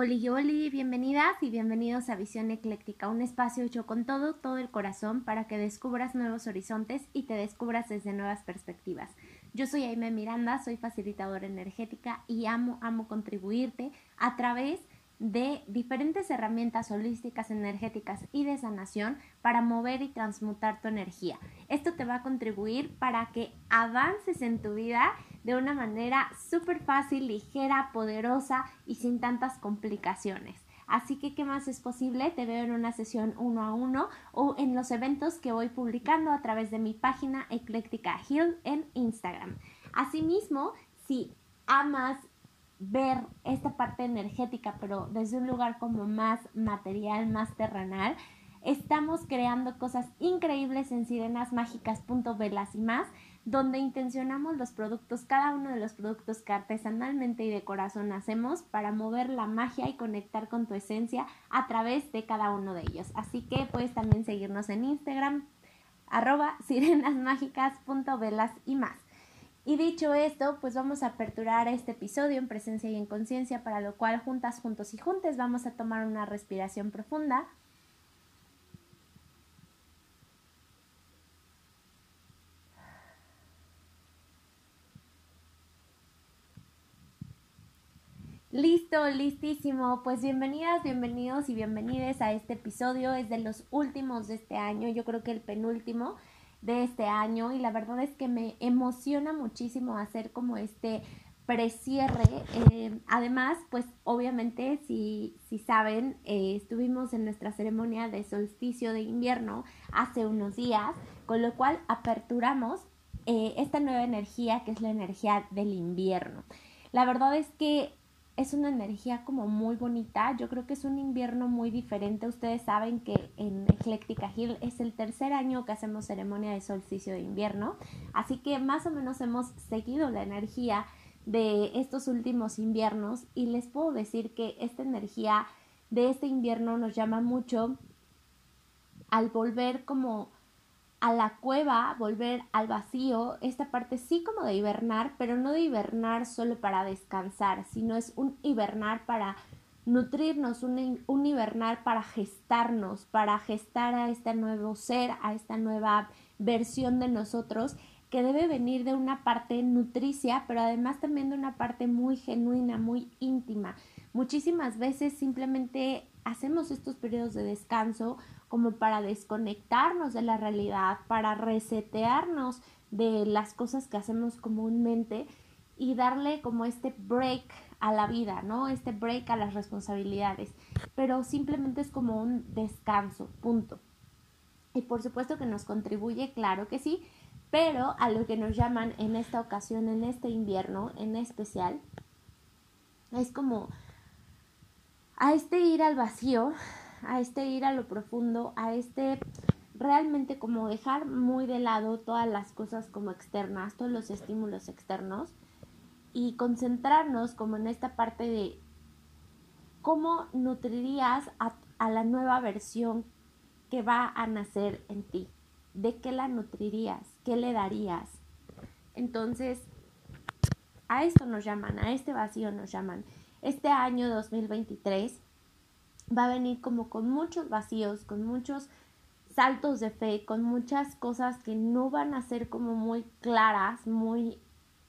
Oli Oli, bienvenidas y bienvenidos a Visión Ecléctica, un espacio hecho con todo, todo el corazón para que descubras nuevos horizontes y te descubras desde nuevas perspectivas. Yo soy Aime Miranda, soy facilitadora energética y amo, amo contribuirte a través de diferentes herramientas holísticas, energéticas y de sanación para mover y transmutar tu energía. Esto te va a contribuir para que avances en tu vida de una manera súper fácil, ligera, poderosa y sin tantas complicaciones. Así que, ¿qué más es posible? Te veo en una sesión uno a uno o en los eventos que voy publicando a través de mi página Ecléctica Hill en Instagram. Asimismo, si amas ver esta parte energética, pero desde un lugar como más material, más terrenal, estamos creando cosas increíbles en sirenasmágicas.velas y más, donde intencionamos los productos, cada uno de los productos que artesanalmente y de corazón hacemos para mover la magia y conectar con tu esencia a través de cada uno de ellos. Así que puedes también seguirnos en Instagram, arroba sirenasmágicas.velas y más. Y dicho esto, pues vamos a aperturar este episodio en presencia y en conciencia, para lo cual juntas, juntos y juntes vamos a tomar una respiración profunda. Listo, listísimo. Pues bienvenidas, bienvenidos y bienvenides a este episodio. Es de los últimos de este año, yo creo que el penúltimo de este año y la verdad es que me emociona muchísimo hacer como este precierre. Eh, además, pues obviamente si, si saben, eh, estuvimos en nuestra ceremonia de solsticio de invierno hace unos días, con lo cual aperturamos eh, esta nueva energía que es la energía del invierno. La verdad es que es una energía como muy bonita. Yo creo que es un invierno muy diferente. Ustedes saben que en Ecléctica Hill es el tercer año que hacemos ceremonia de solsticio de invierno. Así que más o menos hemos seguido la energía de estos últimos inviernos y les puedo decir que esta energía de este invierno nos llama mucho al volver como a la cueva, volver al vacío, esta parte sí como de hibernar, pero no de hibernar solo para descansar, sino es un hibernar para nutrirnos, un, un hibernar para gestarnos, para gestar a este nuevo ser, a esta nueva versión de nosotros que debe venir de una parte nutricia, pero además también de una parte muy genuina, muy íntima. Muchísimas veces simplemente hacemos estos periodos de descanso como para desconectarnos de la realidad, para resetearnos de las cosas que hacemos comúnmente y darle como este break a la vida, ¿no? Este break a las responsabilidades. Pero simplemente es como un descanso, punto. Y por supuesto que nos contribuye, claro que sí, pero a lo que nos llaman en esta ocasión, en este invierno en especial, es como a este ir al vacío, a este ir a lo profundo, a este realmente como dejar muy de lado todas las cosas como externas, todos los estímulos externos y concentrarnos como en esta parte de cómo nutrirías a, la nueva versión que va a nacer en ti, de qué la nutrirías, qué le darías. Entonces, a esto nos llaman, a este vacío nos llaman. Este año 2023 va a venir como con muchos vacíos, con muchos saltos de fe, con muchas cosas que no van a ser como muy claras, muy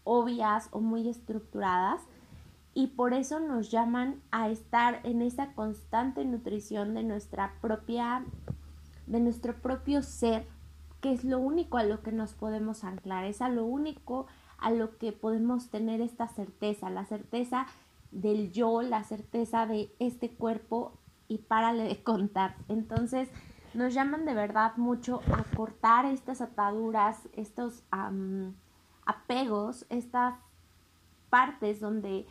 obvias o muy estructuradas. Y por eso nos llaman a estar en esa constante nutrición de nuestra propia de nuestro propio ser, que es lo único a lo que nos podemos anclar, es a lo único a lo que podemos tener esta certeza, la certeza del yo, la certeza de este cuerpo y párale de contar. Entonces nos llaman de verdad mucho a cortar estas ataduras, estos apegos, estas partes donde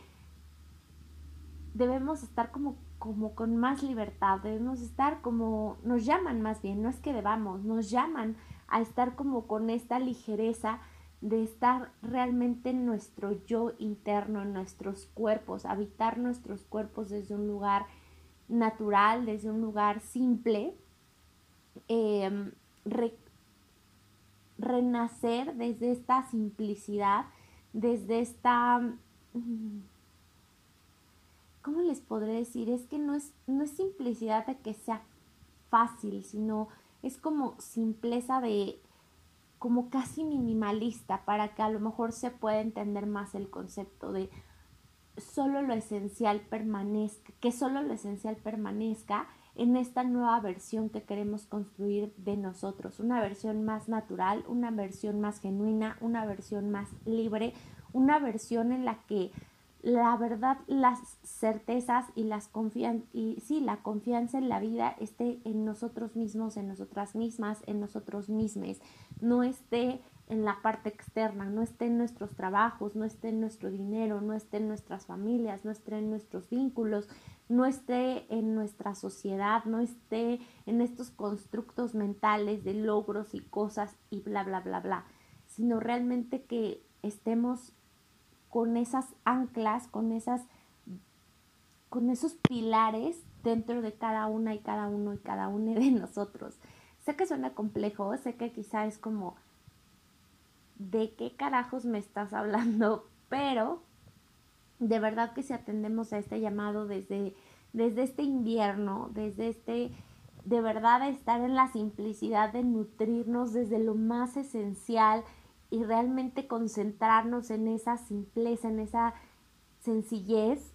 debemos estar como, como con más libertad, debemos estar como, nos llaman más bien, no es que debamos, nos llaman a estar como con esta ligereza de estar realmente en nuestro yo interno, en nuestros cuerpos, habitar nuestros cuerpos desde un lugar natural, desde un lugar simple, em, renacer desde esta simplicidad, desde esta, ¿cómo les podré decir? Es que no es, no es simplicidad de que sea fácil, sino es como simpleza de como casi minimalista para que a lo mejor se pueda entender más el concepto de solo lo esencial permanezca, que solo lo esencial permanezca en esta nueva versión que queremos construir de nosotros, una versión más natural, una versión más genuina, una versión más libre, una versión en la que la verdad, las certezas y las confian y sí, la confianza en la vida esté en nosotros mismos, en nosotras mismas, en nosotros mismos, no esté en la parte externa, no esté en nuestros trabajos, no esté en nuestro dinero, no esté en nuestras familias, no esté en nuestros vínculos, no esté en nuestra sociedad, no esté en estos constructos mentales de logros y cosas y bla, bla, bla, bla, sino realmente que estemos con esas anclas, con esas con esos pilares dentro de cada una y cada uno y cada uno de nosotros. Sé que suena complejo, sé que quizá es como de qué carajos me estás hablando, pero de verdad que si atendemos a este llamado desde, desde este invierno, desde este, de verdad estar en la simplicidad de nutrirnos desde lo más esencial y realmente concentrarnos en esa simpleza, en esa sencillez,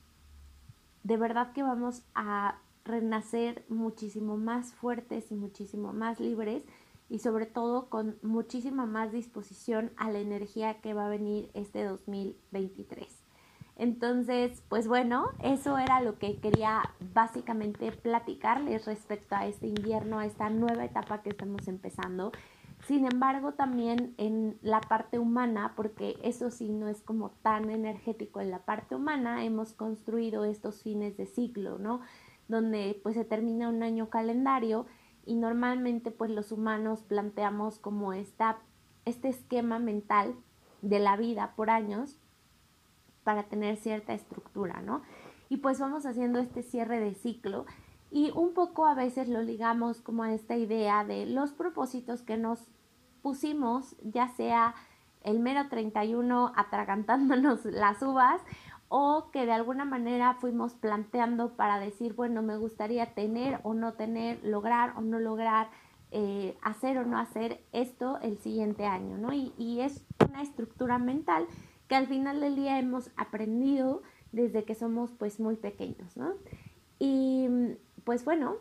de verdad que vamos a renacer muchísimo más fuertes y muchísimo más libres y sobre todo con muchísima más disposición a la energía que va a venir este 2023. Entonces, pues bueno, eso era lo que quería básicamente platicarles respecto a este invierno, a esta nueva etapa que estamos empezando. Sin embargo, también en la parte humana, porque eso sí no es como tan energético en la parte humana, hemos construido estos fines de ciclo, ¿no? Donde pues se termina un año calendario y normalmente pues los humanos planteamos como esta, este esquema mental de la vida por años para tener cierta estructura, ¿no? Y pues vamos haciendo este cierre de ciclo y un poco a veces lo ligamos como a esta idea de los propósitos que nos pusimos, ya sea el mero 31 atragantándonos las uvas o que de alguna manera fuimos planteando para decir, bueno, me gustaría tener o no tener, lograr o no lograr, eh, hacer o no hacer esto el siguiente año, ¿no? Y, y es una estructura mental que al final del día hemos aprendido desde que somos pues muy pequeños, ¿no? Y pues bueno,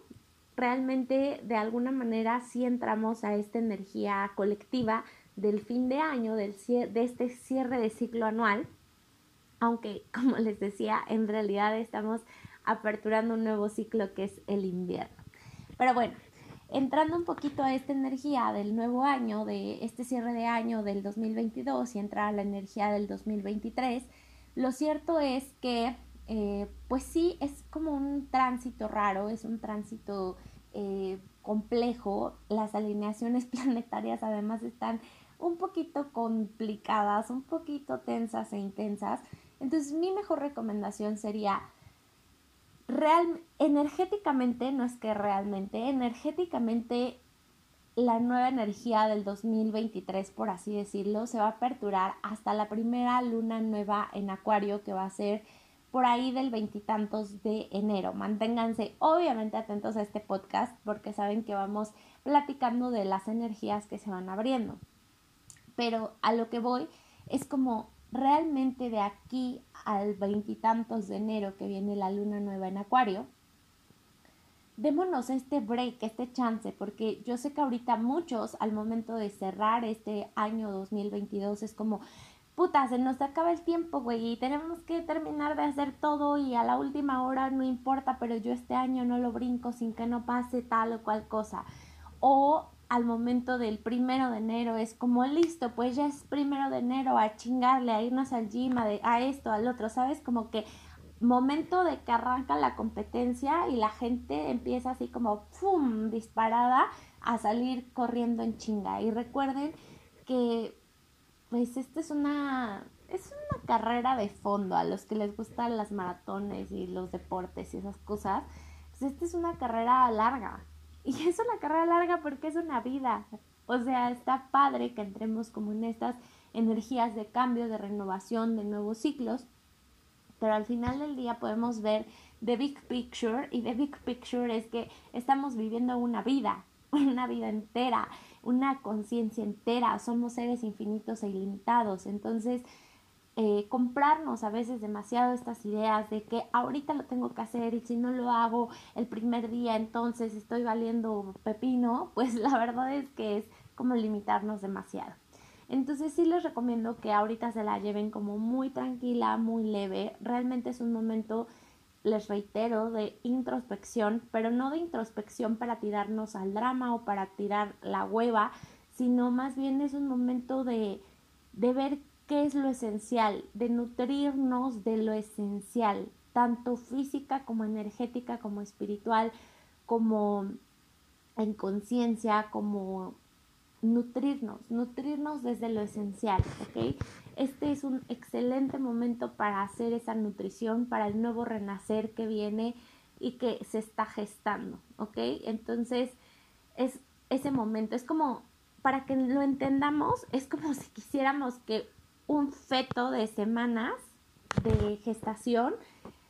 realmente de alguna manera sí entramos a esta energía colectiva del fin de año, del, de este cierre de ciclo anual, aunque como les decía, en realidad estamos aperturando un nuevo ciclo que es el invierno. Pero bueno, entrando un poquito a esta energía del nuevo año, de este cierre de año del 2022 y entrar a la energía del 2023, lo cierto es que, eh, pues sí, es como un tránsito raro, es un tránsito eh, complejo. Las alineaciones planetarias además están un poquito complicadas, un poquito tensas e intensas. Entonces mi mejor recomendación sería real, energéticamente, no es que realmente, energéticamente la nueva energía del 2023, por así decirlo, se va a aperturar hasta la primera luna nueva en Acuario que va a ser por ahí del veintitantos de enero. Manténganse obviamente atentos a este podcast porque saben que vamos platicando de las energías que se van abriendo. Pero a lo que voy es como realmente de aquí al veintitantos de enero que viene la luna nueva en Acuario, démonos este break, este chance, porque yo sé que ahorita muchos al momento de cerrar este año 2022 es como, puta, se nos acaba el tiempo, güey, y tenemos que terminar de hacer todo y a la última hora no importa, pero yo este año no lo brinco sin que no pase tal o cual cosa. O al momento del primero de enero es como listo, pues ya es primero de enero a chingarle, a irnos al gym, a, esto, al otro, ¿sabes? Como que momento de que arranca la competencia y la gente empieza así como ¡pum! disparada a salir corriendo en chinga. Y recuerden que pues esta es una es una carrera de fondo a los que les gustan las maratones y los deportes y esas cosas. Pues esta es una carrera larga, y es una carrera larga porque es una vida. O sea, está padre que entremos como en estas energías de cambio, de renovación, de nuevos ciclos. pero al final del día podemos ver the big picture y the big picture es que estamos viviendo una vida, una vida entera, una conciencia entera, somos seres infinitos e ilimitados, entonces eh, comprarnos a veces demasiado estas ideas de que ahorita lo tengo que hacer y si no lo hago el primer día entonces estoy valiendo pepino, pues la verdad es que es como limitarnos demasiado. Entonces sí les recomiendo que ahorita se la lleven como muy tranquila, muy leve. Realmente es un momento, les reitero, de introspección, pero no de introspección para tirarnos al drama o para tirar la hueva, sino más bien es un momento de, de ver qué es lo esencial, de nutrirnos de lo esencial, tanto física como energética, como espiritual, como en conciencia, como nutrirnos, nutrirnos desde lo esencial, ¿ok? Este es un excelente momento para hacer esa nutrición para el nuevo renacer que viene y que se está gestando, ¿ok? Entonces, es ese momento, es como, para que lo entendamos, es como si quisiéramos que un feto de semanas de gestación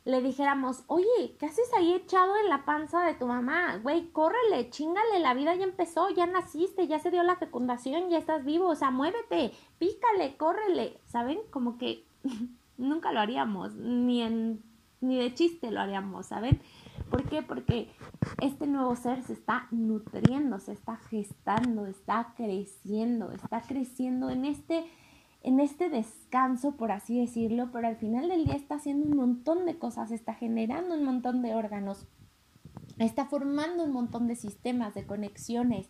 le dijéramos, oye, ¿qué haces ahí echado en la panza de tu mamá? Güey, córrele, chingale, la vida ya empezó, ya naciste, ya se dio la fecundación, ya estás vivo, o sea, muévete, pícale, córrele, ¿saben? Como que nunca lo haríamos, ni en ni de chiste lo haríamos, ¿saben? ¿Por qué? Porque este nuevo ser se está nutriendo, se está gestando, está creciendo, está creciendo en este en este descanso, por así decirlo, pero al final del día está haciendo un montón de cosas, está generando un montón de órganos, está formando un montón de sistemas, de conexiones.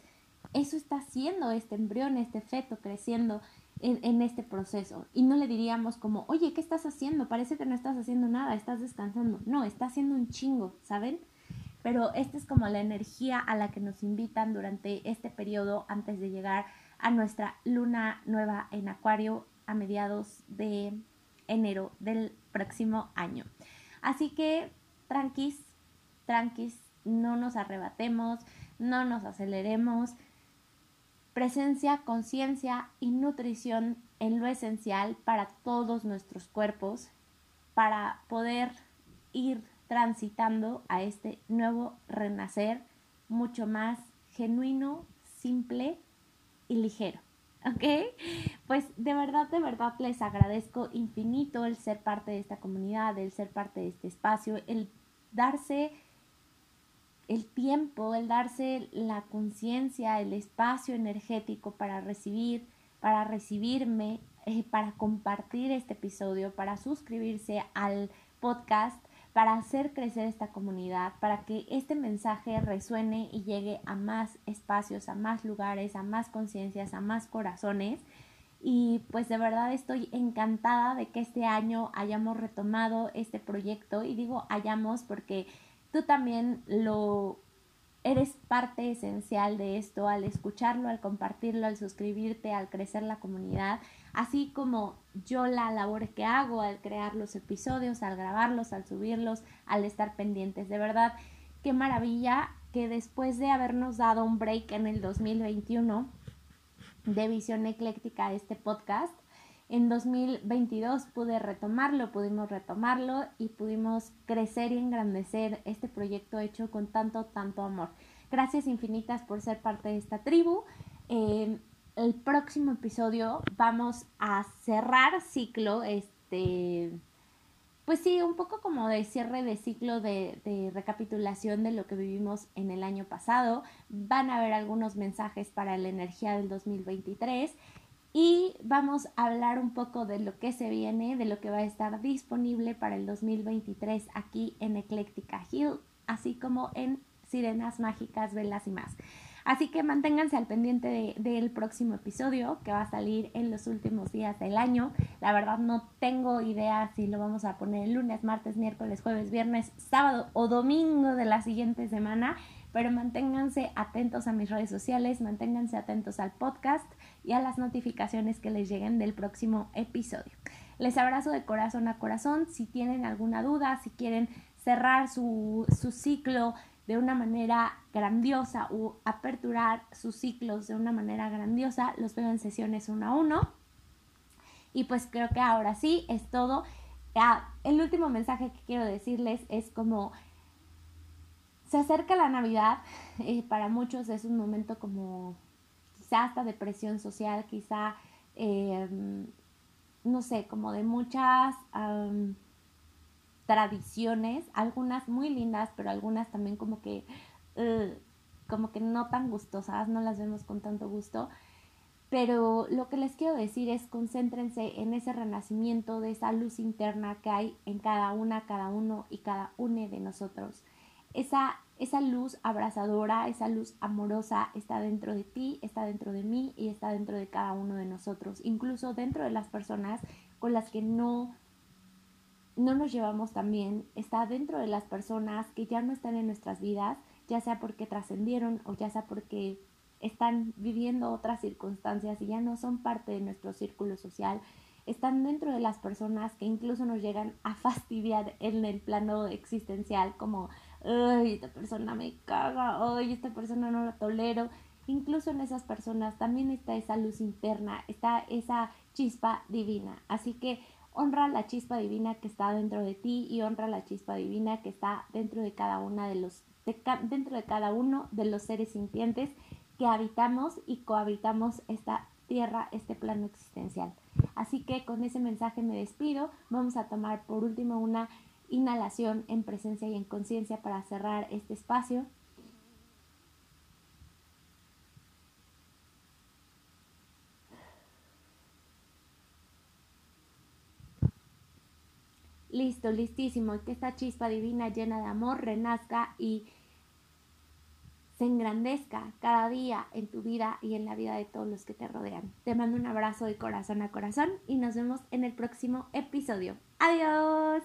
Eso está haciendo este embrión, este feto creciendo en, en, este proceso. Y no le diríamos como, oye, ¿qué estás haciendo? Parece que no estás haciendo nada, estás descansando. No, está haciendo un chingo, ¿saben? Pero esta es como la energía a la que nos invitan durante este periodo antes de llegar a nuestra luna nueva en Acuario a mediados de enero del próximo año. Así que tranquis, tranquis, no nos arrebatemos, no nos aceleremos. Presencia, conciencia y nutrición en lo esencial para todos nuestros cuerpos para poder ir transitando a este nuevo renacer mucho más genuino, simple y ligero. ¿Ok? Pues de verdad, de verdad les agradezco infinito el ser parte de esta comunidad, el ser parte de este espacio, el darse el tiempo, el darse la conciencia, el espacio energético para recibir, para recibirme, eh, para compartir este episodio, para suscribirse al podcast para hacer crecer esta comunidad, para que este mensaje resuene y llegue a más espacios, a más lugares, a más conciencias, a más corazones. Y pues de verdad estoy encantada de que este año hayamos retomado este proyecto y digo hayamos porque tú también lo eres parte esencial de esto al escucharlo, al compartirlo, al suscribirte, al crecer la comunidad, así como yo la labor que hago al crear los episodios, al grabarlos, al subirlos, al estar pendientes. De verdad, qué maravilla que después de habernos dado un break en el 2021 de Visión Ecléctica, este podcast, en 2022 pude retomarlo, pudimos retomarlo y pudimos crecer y engrandecer este proyecto hecho con tanto, tanto amor. Gracias infinitas por ser parte de esta tribu. Eh, el próximo episodio vamos a cerrar ciclo, este, pues sí, un poco como de cierre de ciclo de, de, recapitulación de lo que vivimos en el año pasado. Van a haber algunos mensajes para la energía del 2023 y vamos a hablar un poco de lo que se viene, de lo que va a estar disponible para el 2023 aquí en Ecléctica Hill, así como en Sirenas Mágicas, Velas y más. Así que manténganse al pendiente del próximo episodio que va a salir en los últimos días del año. La verdad no tengo idea si lo vamos a poner el lunes, martes, miércoles, jueves, viernes, sábado o domingo de la siguiente semana pero manténganse atentos a mis redes sociales, manténganse atentos al podcast y a las notificaciones que les lleguen del próximo episodio. Les abrazo de corazón a corazón. Si tienen alguna duda, si quieren cerrar su, su ciclo de una manera grandiosa o aperturar sus ciclos de una manera grandiosa, los veo en sesiones uno a uno. Y pues creo que ahora sí es todo. ah, el último mensaje que quiero decirles es como se acerca la Navidad, eh, para muchos es un momento como quizá hasta depresión social, quizá, em, no sé, como de muchas tradiciones, algunas muy lindas, pero algunas también como que, como que no tan gustosas, no las vemos con tanto gusto. Pero lo que les quiero decir es concéntrense en ese renacimiento de esa luz interna que hay en cada una, cada uno y cada une de nosotros. Esa, esa luz abrazadora, esa luz amorosa está dentro de ti, está dentro de mí y está dentro de cada uno de nosotros, incluso dentro de las personas con las que no no nos llevamos tan bien, está dentro de las personas que ya no están en nuestras vidas, ya sea porque trascendieron o ya sea porque están viviendo otras circunstancias y ya no son parte de nuestro círculo social, están dentro de las personas que incluso nos llegan a fastidiar en el plano existencial, como, ay, esta persona me caga, ay, esta persona no la tolero. Incluso en esas personas también está esa luz interna, está esa chispa divina. Así que honra la chispa divina que está dentro de ti y honra la chispa divina que está dentro de cada una de los dentro de cada uno de los seres sintientes que habitamos y cohabitamos esta tierra, este plano existencial. Así que con ese mensaje me despido. Vamos a tomar por último una inhalación en presencia y en conciencia para cerrar este espacio. Listo, listísimo. Que esta chispa divina llena de amor renazca y se engrandezca cada día en tu vida y en la vida de todos los que te rodean. Te mando un abrazo de corazón a corazón y nos vemos en el próximo episodio. Adiós.